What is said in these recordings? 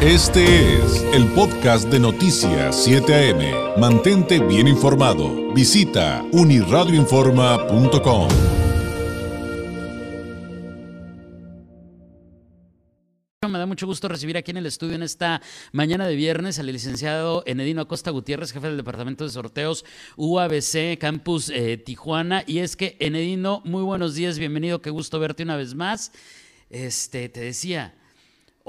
Este es el podcast de Noticias 7 AM. Mantente bien informado. Visita uniradioinforma.com. Me da mucho gusto recibir aquí en el estudio en esta mañana de viernes al licenciado Enedino Acosta Gutiérrez, jefe del Departamento de Sorteos UABC Campus eh, Tijuana. Y es que, Enedino, muy buenos días, bienvenido, qué gusto verte una vez más. Este, te decía,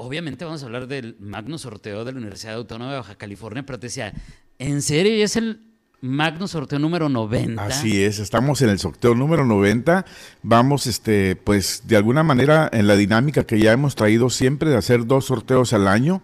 obviamente vamos a hablar del magno sorteo de la Universidad Autónoma de Baja California, pero te decía, ¿en serio es el Magno sorteo número 90. Así es, estamos en el sorteo número 90. Vamos, este, pues, de alguna manera en la dinámica que ya hemos traído siempre de hacer dos sorteos al año.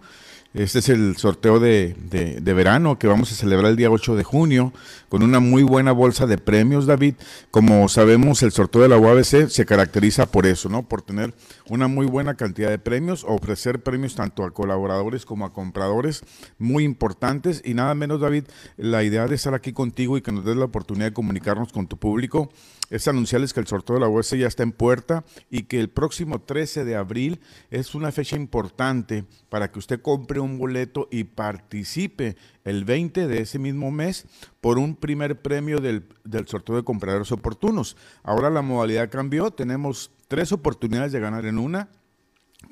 Este es el sorteo de, de, verano que vamos a celebrar el día 8 de junio con una muy buena bolsa de premios, David. Como sabemos, el sorteo de la UABC se caracteriza por eso, ¿no? Por tener una muy buena cantidad de premios, ofrecer premios tanto a colaboradores como a compradores muy importantes. Y nada menos, David, la idea de estar aquí contigo y que nos des la oportunidad de comunicarnos con tu público es anunciarles que el sorteo de la UABC ya está en puerta y que el próximo 13 de abril es una fecha importante para que usted compre un boleto y participe el 20 de ese mismo mes por un primer premio del, del sorteo de compradores oportunos. Ahora la modalidad cambió, tenemos tres oportunidades de ganar en una.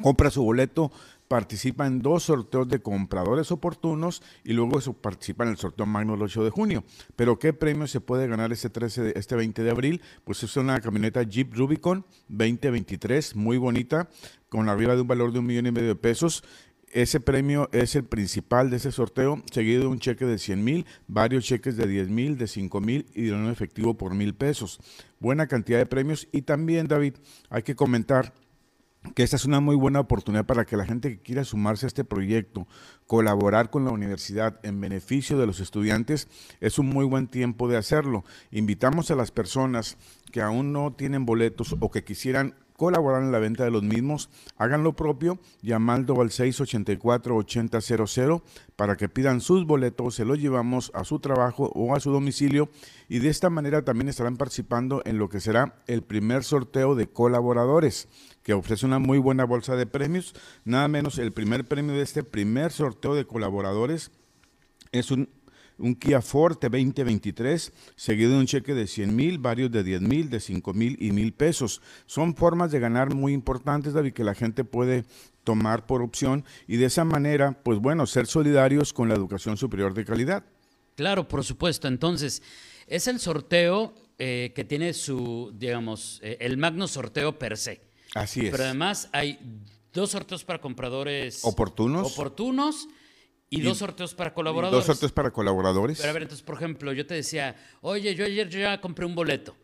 Compra su boleto participa en dos sorteos de compradores oportunos y luego eso participa en el sorteo magno el 8 de junio. Pero ¿qué premio se puede ganar este, 13 este 20 de abril? Pues es una camioneta Jeep Rubicon 2023, muy bonita, con arriba de un valor de un millón y medio de pesos. Ese premio es el principal de ese sorteo, seguido de un cheque de 100 mil, varios cheques de 10 mil, de 5 mil y un efectivo por mil pesos. Buena cantidad de premios y también, David, hay que comentar que esta es una muy buena oportunidad para que la gente que quiera sumarse a este proyecto, colaborar con la universidad en beneficio de los estudiantes, es un muy buen tiempo de hacerlo. Invitamos a las personas que aún no tienen boletos o que quisieran colaborar en la venta de los mismos, hagan lo propio llamando al 684-8000 para que pidan sus boletos, se los llevamos a su trabajo o a su domicilio y de esta manera también estarán participando en lo que será el primer sorteo de colaboradores que ofrece una muy buena bolsa de premios. Nada menos el primer premio de este primer sorteo de colaboradores es un, un Kia Forte 2023, seguido de un cheque de 100 mil, varios de 10 mil, de 5 mil y mil pesos. Son formas de ganar muy importantes, David, que la gente puede tomar por opción y de esa manera, pues bueno, ser solidarios con la educación superior de calidad. Claro, por supuesto. Entonces, es el sorteo eh, que tiene su, digamos, eh, el magno sorteo per se. Así es. Pero además hay dos sorteos para compradores oportunos. Oportunos y, dos sorteos para colaboradores. Dos sorteos para colaboradores. Pero a ver, entonces, por ejemplo, yo te decía, oye, yo ayer ya compré un boleto.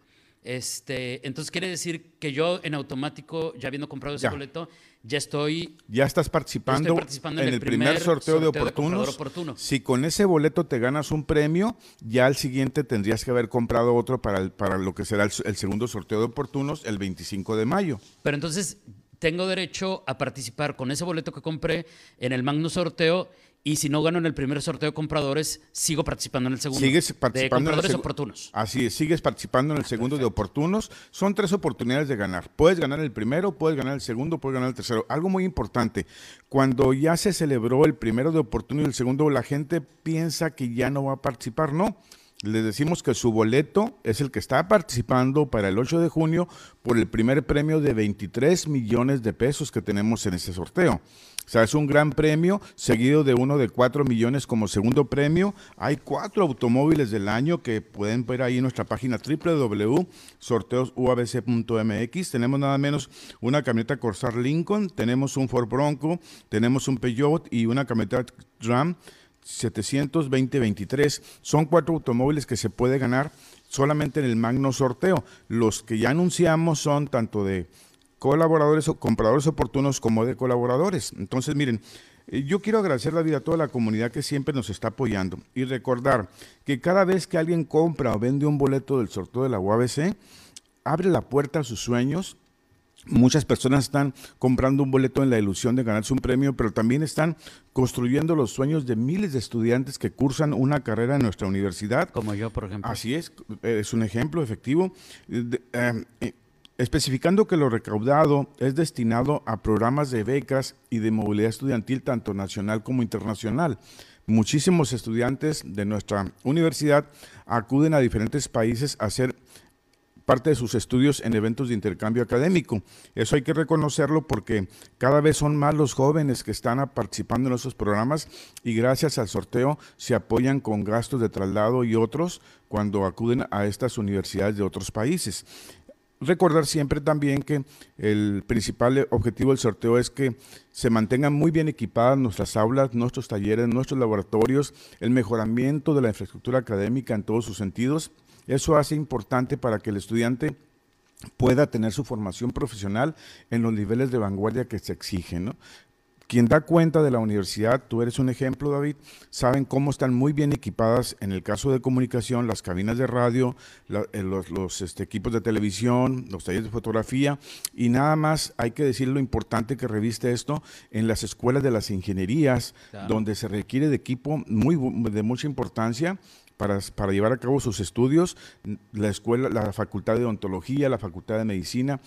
Este, entonces quiere decir que yo en automático, ya habiendo comprado ese boleto, ya estoy. Ya estás participando, en, el, primer, sorteo, de, oportunos. Si con ese boleto te ganas un premio, ya al siguiente tendrías que haber comprado otro para, para lo que será el, el segundo sorteo de oportunos el 25 de mayo. Pero entonces tengo derecho a participar con ese boleto que compré en el magno sorteo y si no gano en el primer sorteo de compradores, sigo participando en el segundo. Sigues participando de compradores oportunos. Así es, sigues participando en el segundo de oportunos. Son tres oportunidades de ganar. Puedes ganar el primero, puedes ganar el segundo, puedes ganar el tercero. Algo muy importante, cuando ya se celebró el primero de oportuno y el segundo, la gente piensa que ya no va a participar. No, les decimos que su boleto es el que está participando para el 8 de junio por el primer premio de 23 millones de pesos que tenemos en este sorteo. O sea, es un gran premio, seguido de uno de 4 millones como segundo premio. Hay cuatro automóviles del año que pueden ver ahí en nuestra página www.sorteosuabc.mx. Tenemos nada menos una camioneta Corsair Lincoln, tenemos un Ford Bronco, tenemos un Peugeot y una camioneta Ram 720-23. Son cuatro automóviles que se puede ganar solamente en el magno sorteo. Los que ya anunciamos son tanto de colaboradores o compradores oportunos como de colaboradores. Entonces, miren, eh, yo quiero agradecer la vida a toda la comunidad que siempre nos está apoyando y recordar que cada vez que alguien compra o vende un boleto del sorteo de la UABC, abre la puerta a sus sueños Muchas personas están comprando un boleto en la ilusión de ganarse un premio, pero también están construyendo los sueños de miles de estudiantes que cursan una carrera en nuestra universidad. Como yo, por ejemplo. Así es, es un ejemplo efectivo. Eh, especificando que lo recaudado es destinado a programas de becas y de movilidad estudiantil tanto nacional como internacional. Muchísimos estudiantes de nuestra universidad acuden a diferentes países a hacer parte de sus estudios en eventos de intercambio académico. Eso hay que reconocerlo porque cada vez son más los jóvenes que están participando en esos programas y gracias al sorteo se apoyan con gastos de traslado y otros cuando acuden a estas universidades de otros países. Recordar siempre también que el principal objetivo del sorteo es que se mantengan muy bien equipadas nuestras aulas, nuestros talleres, nuestros laboratorios, el mejoramiento de la infraestructura académica en todos sus sentidos eso hace importante para que el estudiante pueda tener su formación profesional en los niveles de vanguardia que se exigen. Quien da cuenta de la universidad, tú eres un ejemplo, David, saben cómo están muy bien equipadas en el caso de comunicación, las cabinas de radio, eh, los, este, equipos de televisión, los talleres de fotografía, y nada más hay que decir lo importante que reviste esto en las escuelas de las ingenierías, donde se requiere de equipo muy, de mucha importancia para, llevar a cabo sus estudios, la escuela, la facultad de odontología, la facultad de medicina,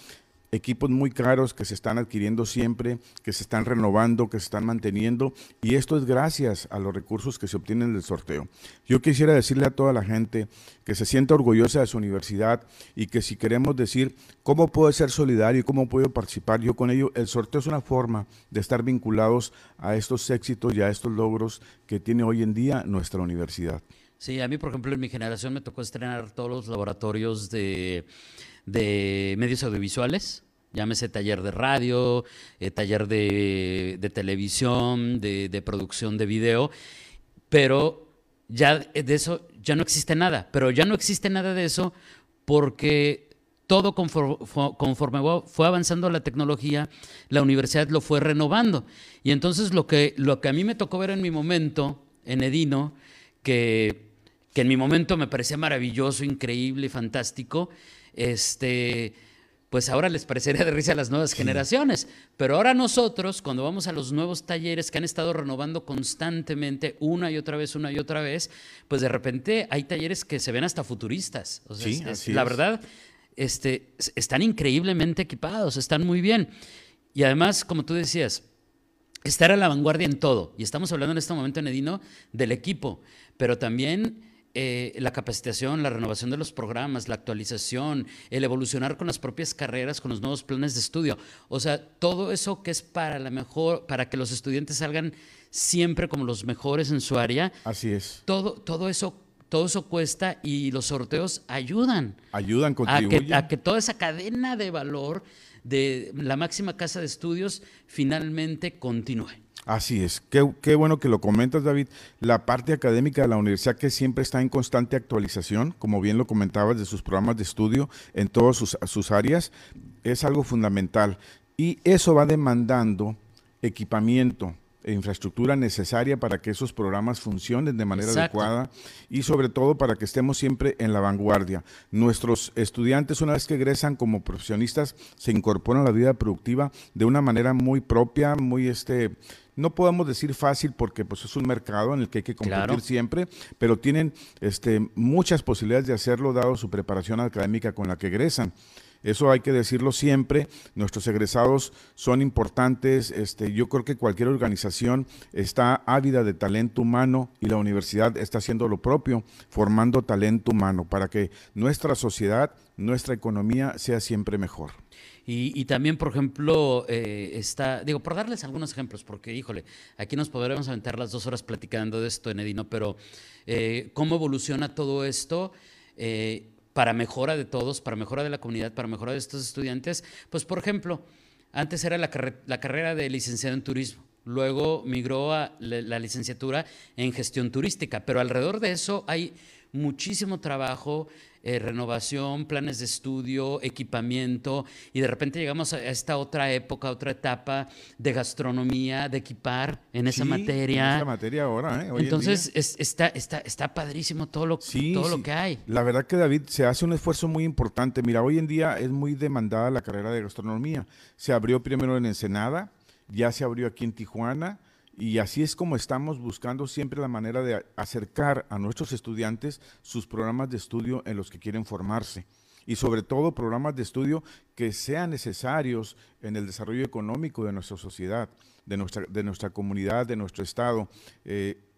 equipos muy caros que se están adquiriendo siempre, que se están renovando, que se están manteniendo, y esto es gracias a los recursos que se obtienen del sorteo. Yo quisiera decirle a toda la gente que se sienta orgullosa de su universidad y que si queremos decir cómo puedo ser solidario y cómo puedo participar yo con ello, el sorteo es una forma de estar vinculados a estos éxitos y a estos logros que tiene hoy en día nuestra universidad. Sí, a mí, por ejemplo, en mi generación me tocó estrenar todos los laboratorios de, medios audiovisuales. Llámese taller de radio, eh, taller de, televisión, de, producción de video. Pero ya de eso ya no existe nada. Pero ya no existe nada de eso porque todo conforme, conforme, fue avanzando la tecnología, la universidad lo fue renovando. Y entonces lo que, lo que a mí me tocó ver en mi momento, en Edino, que que en mi momento me parecía maravilloso, increíble, fantástico, este, pues ahora les parecería de risa a las nuevas generaciones. Pero ahora nosotros, cuando vamos a los nuevos talleres que han estado renovando constantemente una y otra vez, una y otra vez, pues de repente hay talleres que se ven hasta futuristas. O sea, la verdad, este, están increíblemente equipados, están muy bien. Y además, como tú decías, estar a la vanguardia en todo. Y estamos hablando en este momento en Edino del equipo, pero también eh, la capacitación, la renovación de los programas, la actualización, el evolucionar con las propias carreras, con los nuevos planes de estudio. O sea, todo eso que es para la mejor, para que los estudiantes salgan siempre como los mejores en su área. Así es. Todo, todo eso todo eso cuesta y los sorteos ayudan. Ayudan, contribuyen. a que toda esa cadena de valor de la máxima casa de estudios finalmente continúe. Así es, qué, bueno que lo comentas David. La parte académica de la universidad que siempre está en constante actualización, como bien lo comentabas, de sus programas de estudio en todas sus, sus áreas, es algo fundamental. Y eso va demandando equipamiento, e infraestructura necesaria para que esos programas funcionen de manera adecuada y sobre todo para que estemos siempre en la vanguardia. Nuestros estudiantes una vez que egresan como profesionistas se incorporan a la vida productiva de una manera muy propia, muy este no podemos decir fácil porque pues es un mercado en el que hay que competir siempre, pero tienen este, muchas posibilidades de hacerlo dado su preparación académica con la que egresan. Eso hay que decirlo siempre. Nuestros egresados son importantes. Este, yo creo que cualquier organización está ávida de talento humano y la universidad está haciendo lo propio, formando talento humano para que nuestra sociedad, nuestra economía sea siempre mejor. Y, también, por ejemplo, eh, está, digo, por darles algunos ejemplos, porque, híjole, aquí nos podremos aventar las dos horas platicando de esto, Enedino, pero eh, cómo evoluciona todo esto. Eh, para mejora de todos, para mejora de la comunidad, para mejora de estos estudiantes. Pues, por ejemplo, antes era la, carrera de licenciado en turismo, luego migró a la licenciatura en gestión turística, pero alrededor de eso hay muchísimo trabajo eh, renovación, planes de estudio, equipamiento, y de repente llegamos a esta otra época, otra etapa de gastronomía, de equipar en esa materia. En esa materia ahora, ¿eh? Entonces está, está, está padrísimo todo, lo, todo lo que hay. La verdad que David se hace un esfuerzo muy importante. Mira, hoy en día es muy demandada la carrera de gastronomía. Se abrió primero en Ensenada, ya se abrió aquí en Tijuana y así es como estamos buscando siempre la manera de acercar a nuestros estudiantes sus programas de estudio en los que quieren formarse. y sobre todo programas de estudio que sean necesarios en el desarrollo económico de nuestra sociedad, de nuestra, de nuestra comunidad, de nuestro estado. Eh,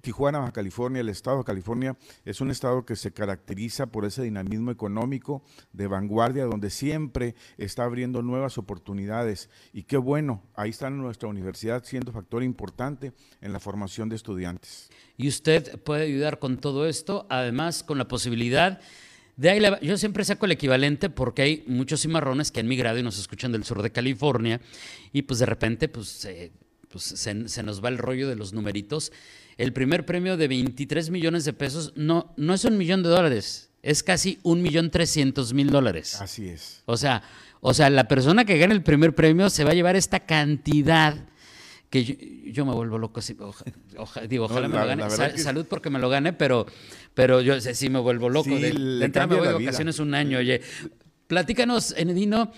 Tijuana, Baja California, el estado de California es un estado que se caracteriza por ese dinamismo económico de vanguardia, donde siempre está abriendo nuevas oportunidades. Y qué bueno, ahí está nuestra universidad siendo factor importante en la formación de estudiantes. Y usted puede ayudar con todo esto, además con la posibilidad de ahí yo siempre saco el equivalente porque hay muchos cimarrones que han migrado y nos escuchan del sur de California y pues de repente pues, pues se, se, nos va el rollo de los numeritos. El primer premio de 23 millones de pesos no, no es un millón de dólares, es casi un millón trescientos mil dólares. Así es. O sea, o sea, la persona que gane el primer premio se va a llevar esta cantidad que yo, me vuelvo loco. digo, ojalá me lo gane. Salud porque me lo gane, pero, pero yo sí me vuelvo loco. de, de entrada me voy de vacaciones un año. Oye, platícanos, Enedino.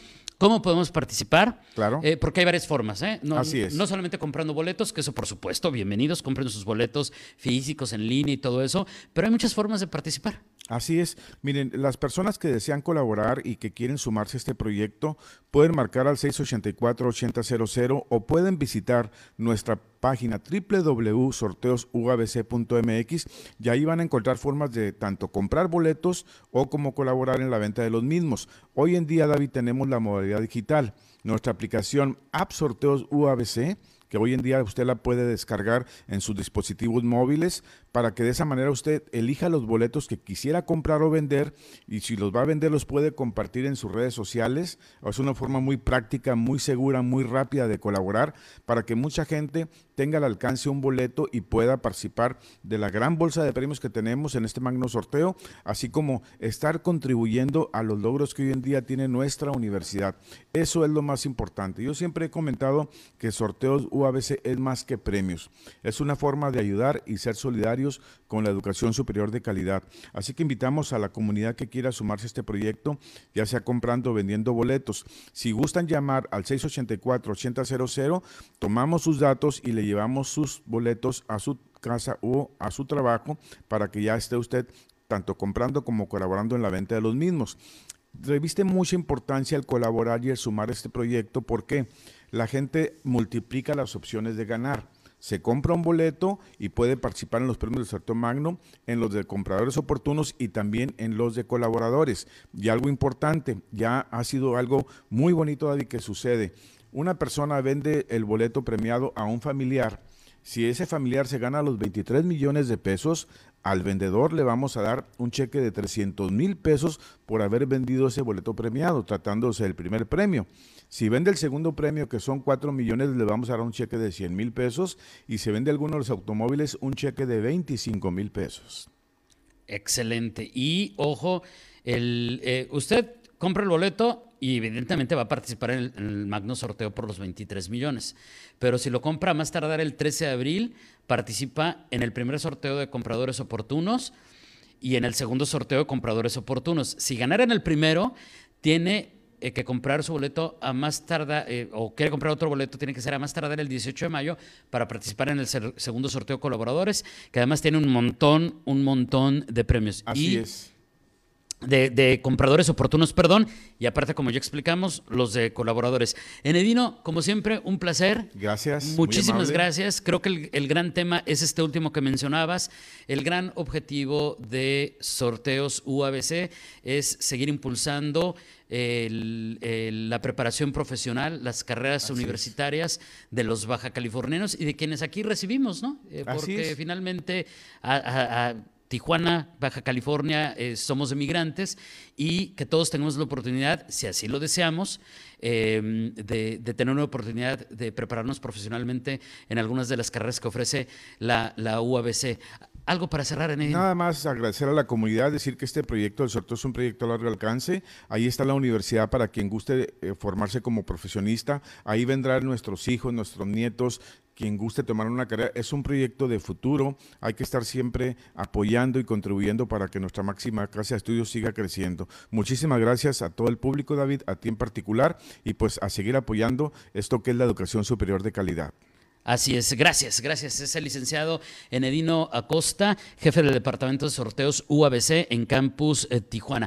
¿Cómo podemos participar? Claro. Eh, porque hay varias formas, ¿eh? No, Así es. No solamente comprando boletos, que eso por supuesto, bienvenidos, compren sus boletos físicos en línea y todo eso, pero hay muchas formas de participar. Así es. Miren, las personas que desean colaborar y que quieren sumarse a este proyecto pueden marcar al 684-8000 o pueden visitar nuestra página www.sorteosuabc.mx y ahí van a encontrar formas de tanto comprar boletos o como colaborar en la venta de los mismos. Hoy en día, David, tenemos la modalidad digital. Nuestra aplicación App Sorteos UABC que hoy en día usted la puede descargar en sus dispositivos móviles para que de esa manera usted elija los boletos que quisiera comprar o vender y si los va a vender los puede compartir en sus redes sociales. Es una forma muy práctica, muy segura, muy rápida de colaborar para que mucha gente tenga al alcance un boleto y pueda participar de la gran bolsa de premios que tenemos en este magno sorteo, así como estar contribuyendo a los logros que hoy en día tiene nuestra universidad. Eso es lo más importante. Yo siempre he comentado que sorteos UABC es más que premios. Es una forma de ayudar y ser con la educación superior de calidad. Así que invitamos a la comunidad que quiera sumarse a este proyecto, ya sea comprando o vendiendo boletos. Si gustan llamar al 684-8000, tomamos sus datos y le llevamos sus boletos a su casa o a su trabajo para que ya esté usted tanto comprando como colaborando en la venta de los mismos. Reviste mucha importancia el colaborar y el sumar este proyecto porque la gente multiplica las opciones de ganar. Se compra un boleto y puede participar en los premios del sorteo magno, en los de compradores oportunos y también en los de colaboradores. Y algo importante, ya ha sido algo muy bonito, David, que sucede una persona vende el boleto premiado a un familiar, si ese familiar se gana los 23 millones de pesos, al vendedor le vamos a dar un cheque de 300 mil pesos por haber vendido ese boleto premiado, tratándose del primer premio. Si vende el segundo premio, que son 4 millones, le vamos a dar un cheque de 100 mil pesos. Y si vende alguno de los automóviles, un cheque de 25 mil pesos. Excelente. Y ojo, eh, usted compra el boleto y evidentemente va a participar en el, magno sorteo por los 23 millones. Pero si lo compra más tardar el 13 de abril, participa en el primer sorteo de compradores oportunos y en el segundo sorteo de compradores oportunos. Si ganara en el primero, tiene eh, que comprar su boleto a más tardar, eh, o quiere comprar otro boleto, tiene que ser a más tardar el 18 de mayo para participar en el segundo sorteo de colaboradores, que además tiene un montón, un montón de premios. Así es de, compradores oportunos, perdón, y aparte, como ya explicamos, los de colaboradores. Enedino, como siempre, un placer. Gracias. Muchísimas gracias. Creo que el, gran tema es este último que mencionabas. El gran objetivo de sorteos UABC es seguir impulsando la preparación profesional, las carreras universitarias de los baja californianos y de quienes aquí recibimos, ¿no? Eh, porque finalmente a Tijuana, Baja California, eh, somos emigrantes y que todos tengamos la oportunidad, si así lo deseamos, em, de, tener una oportunidad de prepararnos profesionalmente en algunas de las carreras que ofrece la, UABC. Algo para cerrar en Nada más agradecer a la comunidad, decir que este proyecto del sorteo es un proyecto a largo alcance. Ahí está la universidad para quien guste eh, formarse como profesionista. Ahí vendrán nuestros hijos, nuestros nietos, quien guste tomar una carrera. Es un proyecto de futuro. Hay que estar siempre apoyando y contribuyendo para que nuestra máxima casa de estudios siga creciendo. Muchísimas gracias a todo el público, David, a ti en particular, y pues a seguir apoyando esto que es la educación superior de calidad. Así es, gracias, gracias. Es el licenciado Enedino Acosta, jefe del Departamento de Sorteos UABC en Campus eh, Tijuana.